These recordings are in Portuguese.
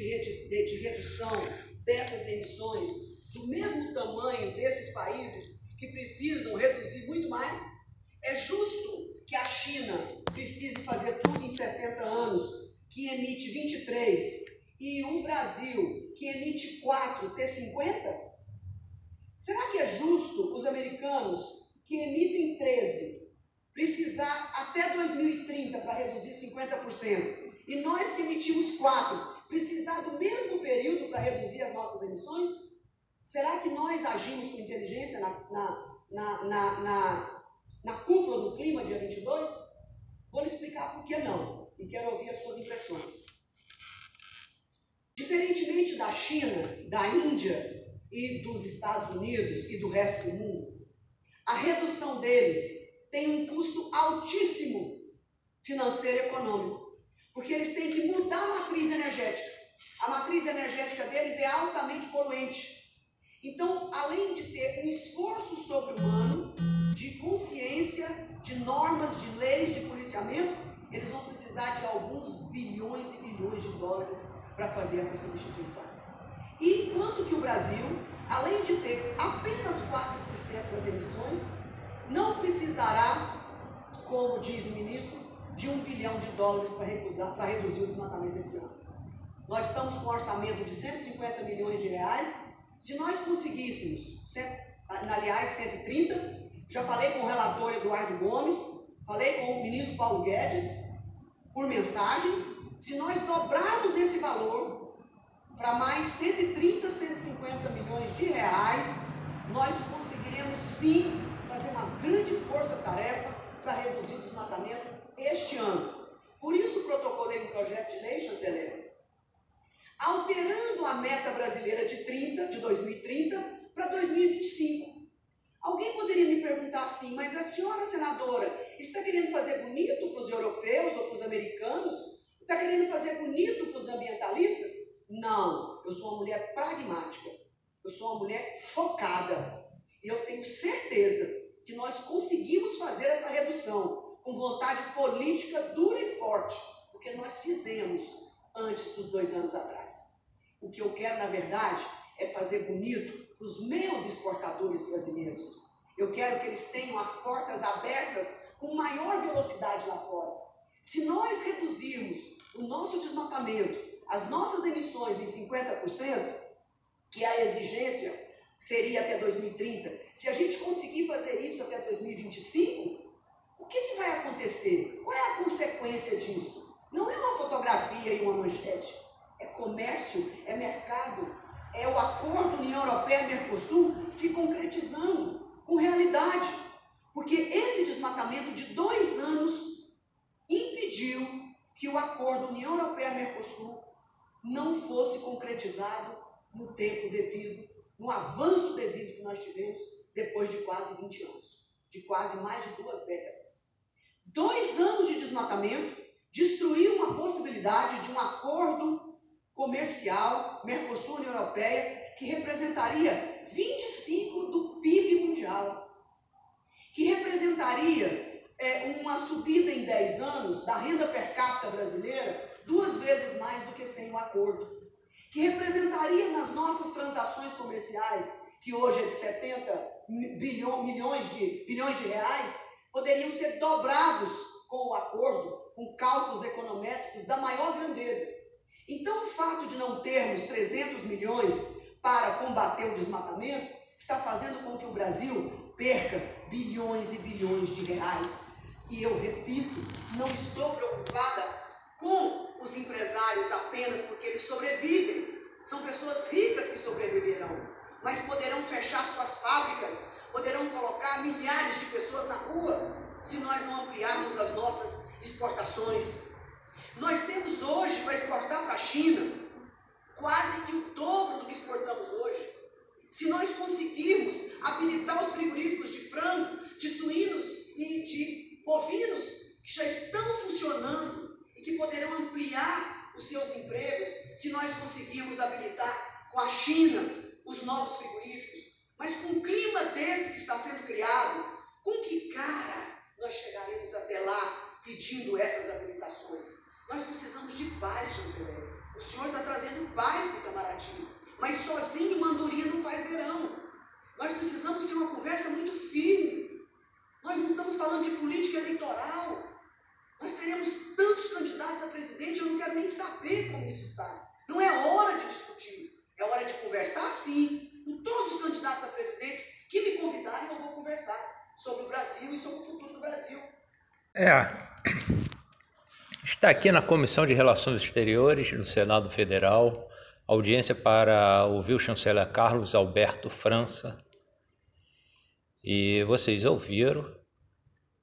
de, de, redução dessas emissões do mesmo tamanho desses países que precisam reduzir muito mais? É justo que a China precise fazer tudo em 60 anos, que emite 23, e um Brasil que emite 4 ter 50? Será que é justo os americanos que emitem 13 precisar até 2030 para reduzir 50%, e nós que emitimos 4 precisar do mesmo período para reduzir as nossas emissões? Será que nós agimos com inteligência na, na, na, na, na, cúpula do clima dia 22? Vou lhe explicar por que não e quero ouvir as suas impressões. Diferentemente da China, da Índia e dos Estados Unidos e do resto do mundo, a redução deles tem um custo altíssimo financeiro e econômico, porque eles têm que mudar a matriz energética. A matriz energética deles é altamente poluente. Então, além de ter um esforço sobre-humano, de consciência, de normas, de leis, de policiamento, eles vão precisar de alguns bilhões e bilhões de dólares para fazer essa substituição. E enquanto que o Brasil, além de ter apenas 4% das emissões, não precisará, como diz o ministro, de um bilhão de dólares para, recusar, para reduzir o desmatamento esse ano. Nós estamos com um orçamento de 150 milhões de reais. Se nós conseguíssemos, aliás, 130, já falei com o relator Eduardo Gomes, falei com o ministro Paulo Guedes, por mensagens. Se nós dobrarmos esse valor para mais 130, 150 milhões de reais, nós conseguiremos sim fazer uma grande força-tarefa para reduzir o desmatamento este ano. Por isso protocolei um projeto de lei, chanceler, alterando a meta brasileira de 30, de 2030 para 2025. Alguém poderia me perguntar assim, mas a senhora senadora está querendo fazer bonito para os europeus ou para os americanos? Está querendo fazer bonito para os ambientalistas? Não, eu sou uma mulher pragmática, eu sou uma mulher focada. E eu tenho certeza que nós conseguimos fazer essa redução com vontade política dura e forte, porque nós fizemos antes dos dois anos atrás. O que eu quero, na verdade, é fazer bonito para os meus exportadores brasileiros. Eu quero que eles tenham as portas abertas com maior velocidade lá fora. Se nós reduzirmos o nosso desmatamento, as nossas emissões em 50%, que é a exigência seria até 2030. Se a gente conseguir fazer isso até 2025, o que, que vai acontecer? Qual é a consequência disso? Não é uma fotografia e uma manchete. É comércio, é mercado, é o acordo União Europeia-Mercosul se concretizando com realidade. Porque esse desmatamento de dois anos impediu que o acordo União Europeia-Mercosul não fosse concretizado no tempo devido no avanço devido que nós tivemos depois de quase 20 anos, de quase mais de duas décadas. Dois anos de desmatamento destruiu uma possibilidade de um acordo comercial Mercosul-União Europeia que representaria 25 do PIB mundial, que representaria é, uma subida em 10 anos da renda per capita brasileira duas vezes mais do que sem o acordo que representaria nas nossas transações comerciais, que hoje é de 70 bilhões, milhões de, bilhões de reais, poderiam ser dobrados com o acordo, com cálculos econométricos da maior grandeza. Então, o fato de não termos 300 milhões para combater o desmatamento está fazendo com que o Brasil perca bilhões e bilhões de reais. E eu repito, não estou preocupada com os empresários apenas porque eles sobrevivem. São pessoas ricas que sobreviverão, mas poderão fechar suas fábricas, poderão colocar milhares de pessoas na rua se nós não ampliarmos as nossas exportações. Nós temos hoje para exportar para a China quase que o dobro do que exportamos hoje. Se nós conseguirmos habilitar os frigoríficos de frango, de suínos e de bovinos que já estão funcionando que poderão ampliar os seus empregos se nós conseguirmos habilitar com a China os novos frigoríficos. Mas com o clima desse que está sendo criado, com que cara nós chegaremos até lá pedindo essas habilitações? Nós precisamos de paz, chanceler. O Senhor está trazendo paz para o Itamaraty. Mas sozinho mandurinha não faz verão. Nós precisamos ter uma conversa muito firme. Nós não estamos falando de política eleitoral. Nós teremos tantos candidatos a presidente, eu não quero nem saber como isso está. Não é hora de discutir. É hora de conversar sim, com todos os candidatos a presidentes que me convidarem, eu vou conversar sobre o Brasil e sobre o futuro do Brasil. É. Está aqui na Comissão de Relações Exteriores, no Senado Federal, audiência para ouvir o chanceler Carlos Alberto França. E vocês ouviram,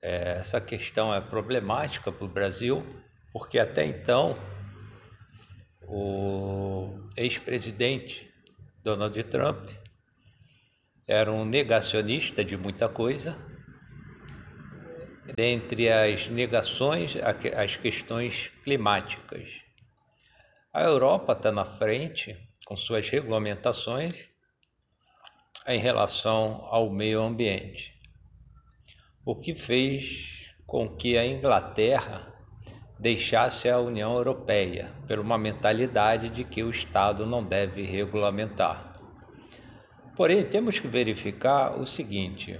é, essa questão é problemática para o Brasil, porque até então o ex-presidente Donald Trump era um negacionista de muita coisa, dentre as negações, as questões climáticas. A Europa está na frente com suas regulamentações em relação ao meio ambiente, o que fez com que a Inglaterra deixasse a União Europeia por uma mentalidade de que o Estado não deve regulamentar. Porém, temos que verificar o seguinte: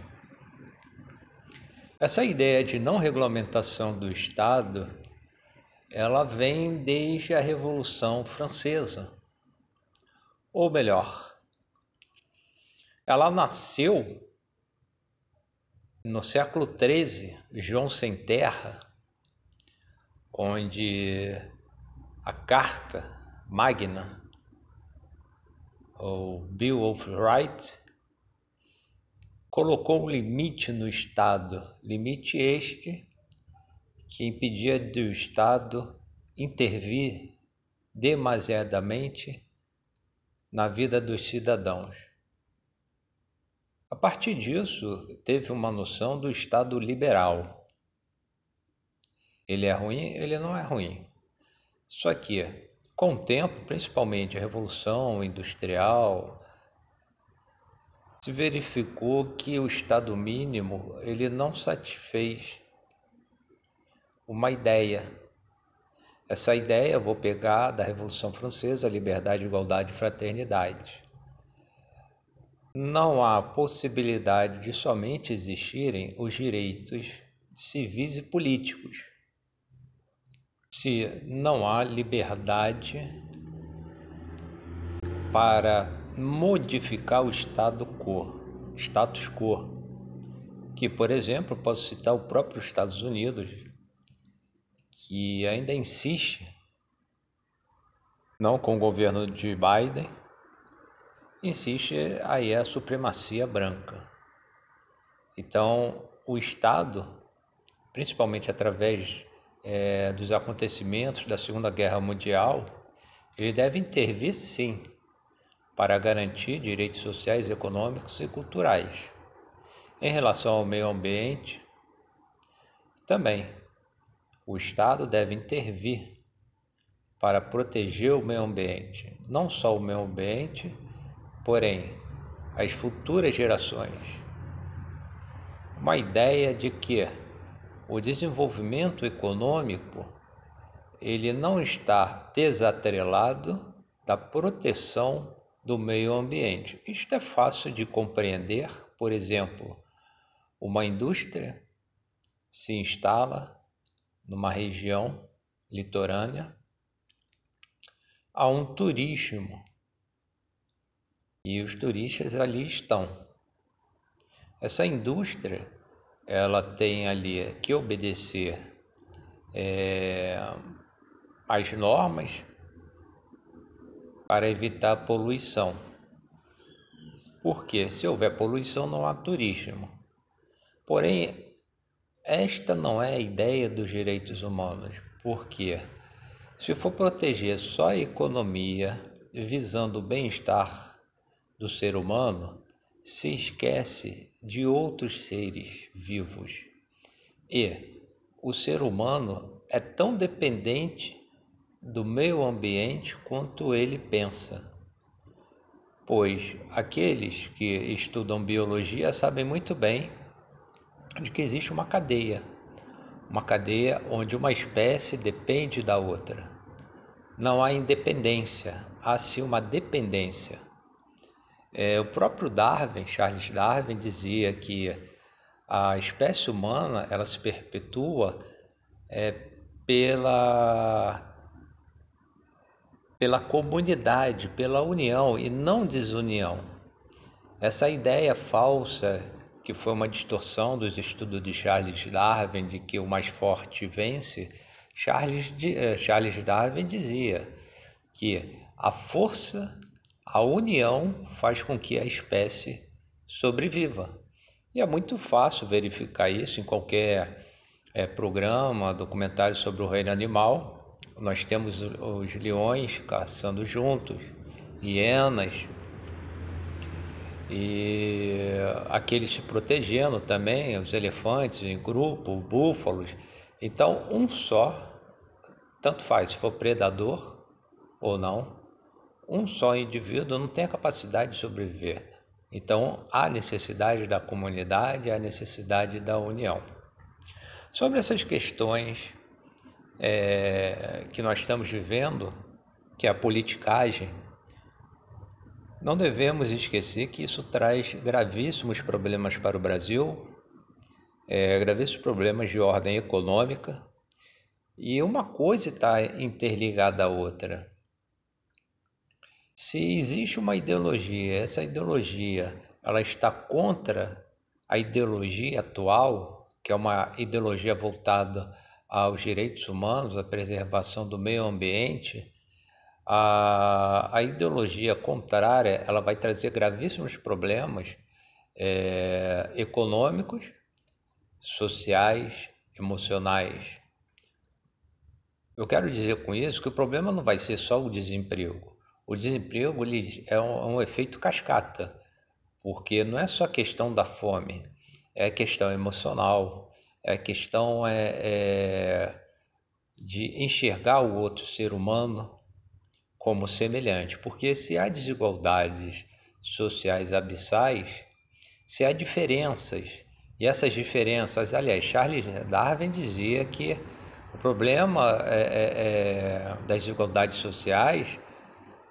essa ideia de não regulamentação do Estado ela vem desde a Revolução Francesa. Ou melhor, ela nasceu no século XIII, João Sem Terra, onde a Carta Magna, ou Bill of Rights, colocou um limite no Estado, limite este que impedia do Estado intervir demasiadamente na vida dos cidadãos. A partir disso, teve uma noção do Estado liberal. Ele é ruim? Ele não é ruim. Só que, com o tempo, principalmente a Revolução Industrial, se verificou que o Estado mínimo ele não satisfez uma ideia. Essa ideia vou pegar da Revolução Francesa, liberdade, igualdade e fraternidade. Não há possibilidade de somente existirem os direitos civis e políticos se não há liberdade para modificar o estado quo, status quo, que, por exemplo, posso citar o próprio Estados Unidos, que ainda insiste, não com o governo de Biden, insiste aí a supremacia branca. Então, o Estado, principalmente através é, dos acontecimentos da Segunda Guerra Mundial, ele deve intervir sim para garantir direitos sociais, econômicos e culturais. Em relação ao meio ambiente, também o Estado deve intervir para proteger o meio ambiente, não só o meio ambiente, porém as futuras gerações. Uma ideia de que o desenvolvimento econômico ele não está desatrelado da proteção do meio ambiente. Isto é fácil de compreender, por exemplo, uma indústria se instala numa região litorânea, há um turismo e os turistas ali estão. Essa indústria ela tem ali que obedecer é, às normas para evitar poluição. Porque se houver poluição não há turismo. Porém, esta não é a ideia dos direitos humanos, porque se for proteger só a economia visando o bem-estar do ser humano, se esquece de outros seres vivos. E o ser humano é tão dependente do meio ambiente quanto ele pensa. Pois aqueles que estudam biologia sabem muito bem de que existe uma cadeia, uma cadeia onde uma espécie depende da outra. não há independência, há sim uma dependência. É, o próprio Darwin, Charles Darwin, dizia que a espécie humana ela se perpetua é, pela pela comunidade, pela união e não desunião. Essa ideia falsa, que foi uma distorção dos estudos de Charles Darwin, de que o mais forte vence, Charles, eh, Charles Darwin dizia que a força, a união faz com que a espécie sobreviva. E é muito fácil verificar isso em qualquer é, programa, documentário sobre o reino animal. Nós temos os leões caçando juntos, hienas, e aqueles se protegendo também, os elefantes em grupo, búfalos. Então, um só, tanto faz se for predador ou não, um só indivíduo não tem a capacidade de sobreviver. Então, há necessidade da comunidade, há necessidade da união. Sobre essas questões é, que nós estamos vivendo, que é a politicagem, não devemos esquecer que isso traz gravíssimos problemas para o Brasil, é, gravíssimos problemas de ordem econômica, e uma coisa está interligada à outra. Se existe uma ideologia, essa ideologia ela está contra a ideologia atual, que é uma ideologia voltada aos direitos humanos, à preservação do meio ambiente, a, a ideologia contrária ela vai trazer gravíssimos problemas é, econômicos, sociais, emocionais. Eu quero dizer com isso que o problema não vai ser só o desemprego. O desemprego é um, é um efeito cascata, porque não é só questão da fome, é questão emocional, é questão é, é de enxergar o outro ser humano como semelhante, porque se há desigualdades sociais abissais, se há diferenças, e essas diferenças, aliás, Charles Darwin dizia que o problema é, é, é, das desigualdades sociais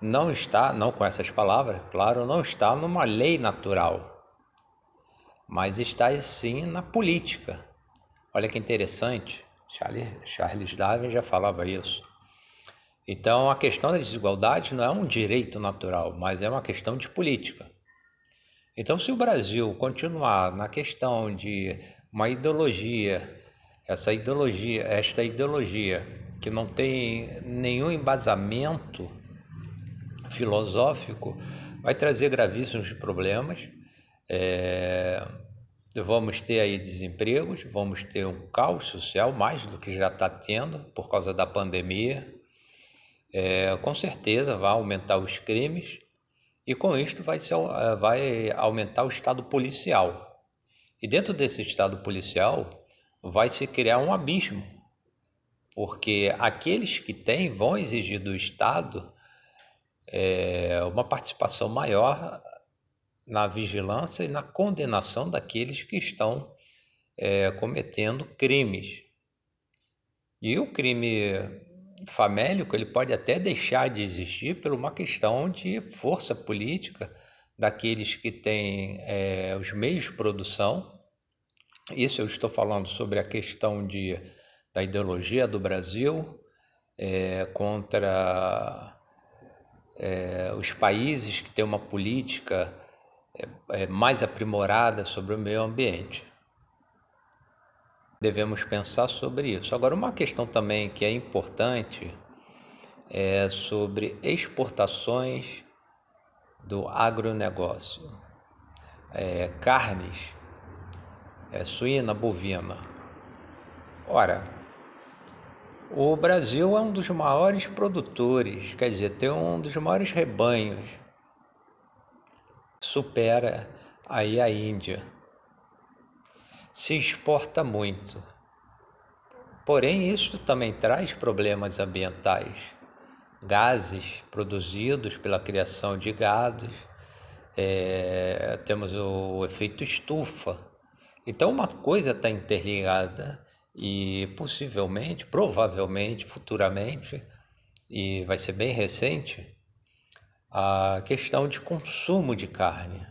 não está, não com essas palavras, claro, não está numa lei natural, mas está sim na política. Olha que interessante, Charles, Charles Darwin já falava isso. Então, a questão da desigualdade não é um direito natural, mas é uma questão de política. Então, se o Brasil continuar na questão de uma ideologia, essa ideologia, esta ideologia que não tem nenhum embasamento filosófico, vai trazer gravíssimos problemas. É, vamos ter aí desempregos, vamos ter um caos social mais do que já está tendo por causa da pandemia é, com certeza vai aumentar os crimes e com isto vai, ser, é, vai aumentar o estado policial. E dentro desse estado policial vai se criar um abismo, porque aqueles que têm vão exigir do Estado é, uma participação maior na vigilância e na condenação daqueles que estão é, cometendo crimes. E o crime famélico ele pode até deixar de existir por uma questão de força política daqueles que têm é, os meios de produção. Isso eu estou falando sobre a questão de, da ideologia do Brasil é, contra é, os países que têm uma política é, mais aprimorada sobre o meio ambiente devemos pensar sobre isso. Agora, uma questão também que é importante é sobre exportações do agronegócio, é, carnes, é, suína, bovina. Ora, o Brasil é um dos maiores produtores, quer dizer, tem um dos maiores rebanhos, supera aí a Índia se exporta muito. Porém, isso também traz problemas ambientais. Gases produzidos pela criação de gados, é, temos o efeito estufa. Então, uma coisa está interligada e possivelmente, provavelmente, futuramente, e vai ser bem recente, a questão de consumo de carne.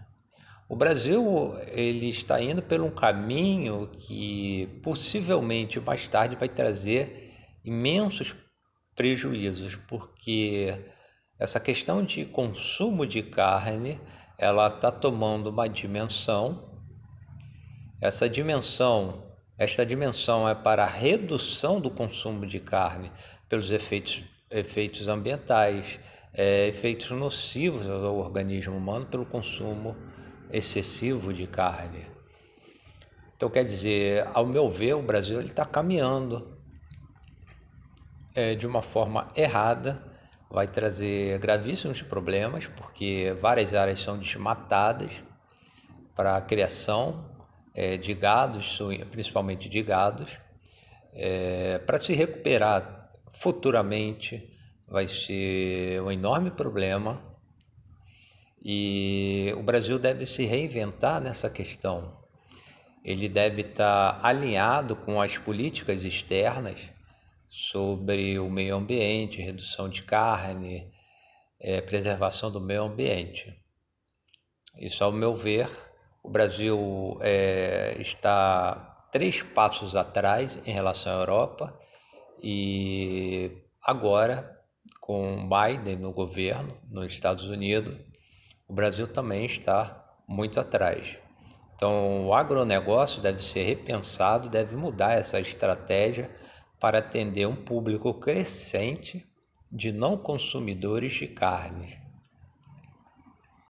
O Brasil ele está indo por um caminho que possivelmente mais tarde vai trazer imensos prejuízos, porque essa questão de consumo de carne ela está tomando uma dimensão. Essa dimensão, esta dimensão é para a redução do consumo de carne pelos efeitos, efeitos ambientais, é, efeitos nocivos ao organismo humano pelo consumo excessivo de carne. Então, quer dizer, ao meu ver, o Brasil está caminhando é, de uma forma errada, vai trazer gravíssimos problemas, porque várias áreas são desmatadas para a criação é, de gados, principalmente de gados. É, para se recuperar futuramente vai ser um enorme problema e o Brasil deve se reinventar nessa questão. Ele deve estar alinhado com as políticas externas sobre o meio ambiente, redução de carne, é, preservação do meio ambiente. Isso, ao meu ver, o Brasil é, está três passos atrás em relação à Europa e agora, com Biden no governo nos Estados Unidos, o Brasil também está muito atrás. Então, o agronegócio deve ser repensado, deve mudar essa estratégia para atender um público crescente de não consumidores de carne.